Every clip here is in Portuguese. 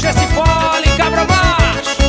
puxa esse fole, cabra macho!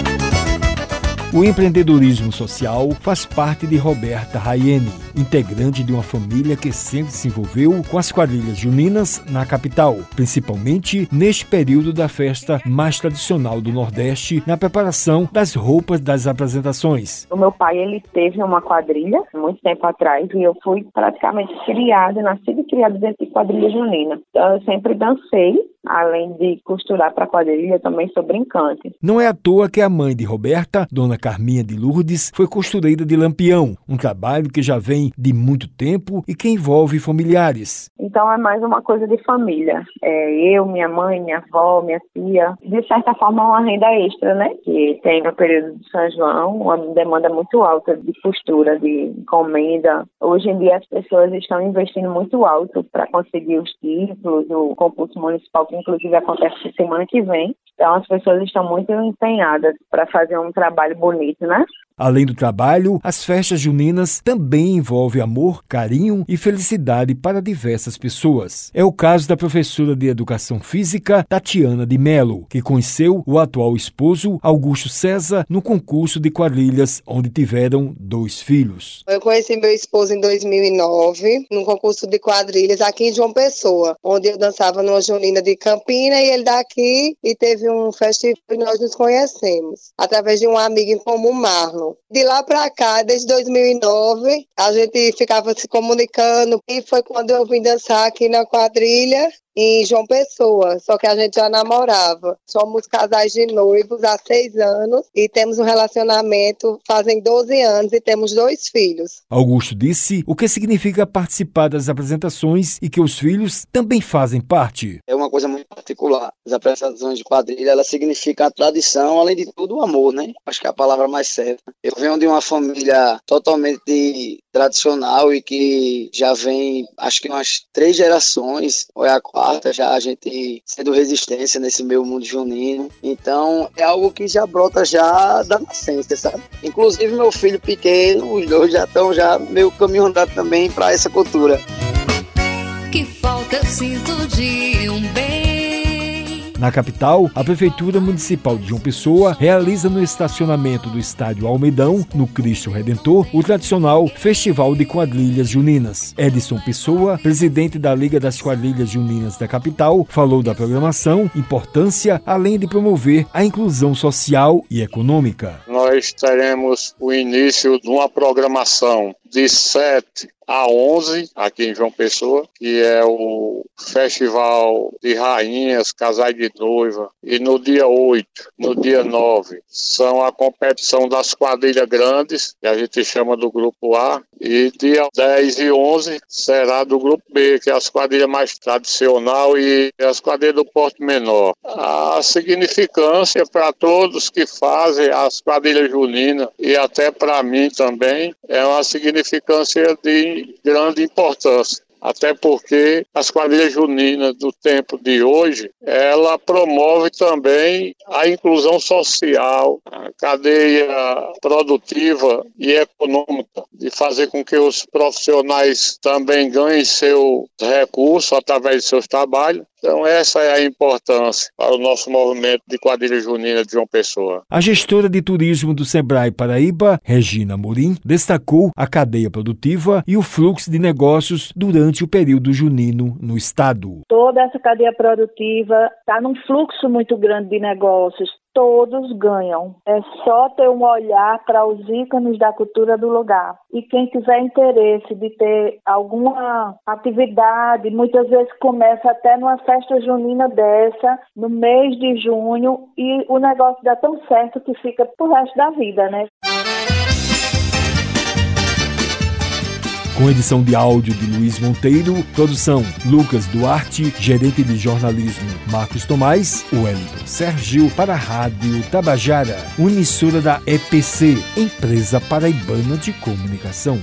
O empreendedorismo social faz parte de Roberta Raiene, integrante de uma família que sempre se envolveu com as quadrilhas juninas na capital, principalmente neste período da festa mais tradicional do Nordeste, na preparação das roupas das apresentações. O meu pai ele teve uma quadrilha muito tempo atrás e eu fui praticamente criada, nascida e criada dentro de quadrilha junina. Então eu sempre dancei Além de costurar para quadrilha, também sou brincante. Não é à toa que a mãe de Roberta, Dona Carminha de Lourdes, foi costureira de lampião, um trabalho que já vem de muito tempo e que envolve familiares. Então é mais uma coisa de família. É eu, minha mãe, minha avó, minha tia. De certa forma, é uma renda extra, né? Que tem no período de São João uma demanda muito alta de costura, de encomenda. Hoje em dia as pessoas estão investindo muito alto para conseguir os títulos, o concurso municipal inclusive acontece semana que vem. Então as pessoas estão muito empenhadas para fazer um trabalho bonito, né? Além do trabalho, as festas juninas também envolvem amor, carinho e felicidade para diversas pessoas. É o caso da professora de Educação Física, Tatiana de Melo, que conheceu o atual esposo, Augusto César, no concurso de quadrilhas, onde tiveram dois filhos. Eu conheci meu esposo em 2009, no concurso de quadrilhas aqui em João Pessoa, onde eu dançava numa junina de Campina e ele daqui e teve um festival e nós nos conhecemos, através de um amigo em comum, Marlon. De lá para cá, desde 2009, a gente ficava se comunicando e foi quando eu vim dançar aqui na quadrilha em João Pessoa, só que a gente já namorava. Somos casais de noivos há seis anos e temos um relacionamento fazem 12 anos e temos dois filhos. Augusto disse o que significa participar das apresentações e que os filhos também fazem parte. É uma coisa muito particular. As apresentações de quadrilha, ela significa a tradição, além de tudo o amor, né? Acho que é a palavra mais certa. Eu venho de uma família totalmente tradicional e que já vem, acho que umas três gerações, ou é a já a gente sendo resistência nesse meio mundo junino. Então é algo que já brota já da nascença, sabe? Inclusive meu filho pequeno, os dois já estão já meio caminho andado também para essa cultura. Que falta eu sinto de um bem na capital, a Prefeitura Municipal de João Pessoa realiza no estacionamento do Estádio Almedão, no Cristo Redentor, o tradicional Festival de Quadrilhas Juninas. Edson Pessoa, presidente da Liga das Quadrilhas Juninas da capital, falou da programação, importância, além de promover a inclusão social e econômica. Nós teremos o início de uma programação de 7 a 11, aqui em João Pessoa, que é o Festival de Rainhas, Casais de Noiva. E no dia 8, no dia 9, são a competição das quadrilhas grandes, que a gente chama do Grupo A. E dia 10 e 11 será do Grupo B, que é as quadrilhas mais tradicional e as quadrilhas do porte menor. A significância para todos que fazem as quadrilhas juninas e até para mim também é uma significância de grande importância até porque as quadrilhas juninas do tempo de hoje, ela promove também a inclusão social, a cadeia produtiva e econômica, de fazer com que os profissionais também ganhem seu recurso através de seus trabalhos então, essa é a importância para o nosso movimento de quadrilha junina de João Pessoa. A gestora de turismo do Sebrae Paraíba, Regina Morim, destacou a cadeia produtiva e o fluxo de negócios durante o período junino no estado. Toda essa cadeia produtiva está num fluxo muito grande de negócios todos ganham. É só ter um olhar para os ícones da cultura do lugar. E quem tiver interesse de ter alguma atividade, muitas vezes começa até numa festa junina dessa, no mês de junho, e o negócio dá tão certo que fica pro resto da vida, né? Com edição de áudio de Luiz Monteiro, produção Lucas Duarte, gerente de jornalismo Marcos Tomás, Wellington Sérgio para a Rádio Tabajara, emissora da EPC, Empresa Paraibana de Comunicação.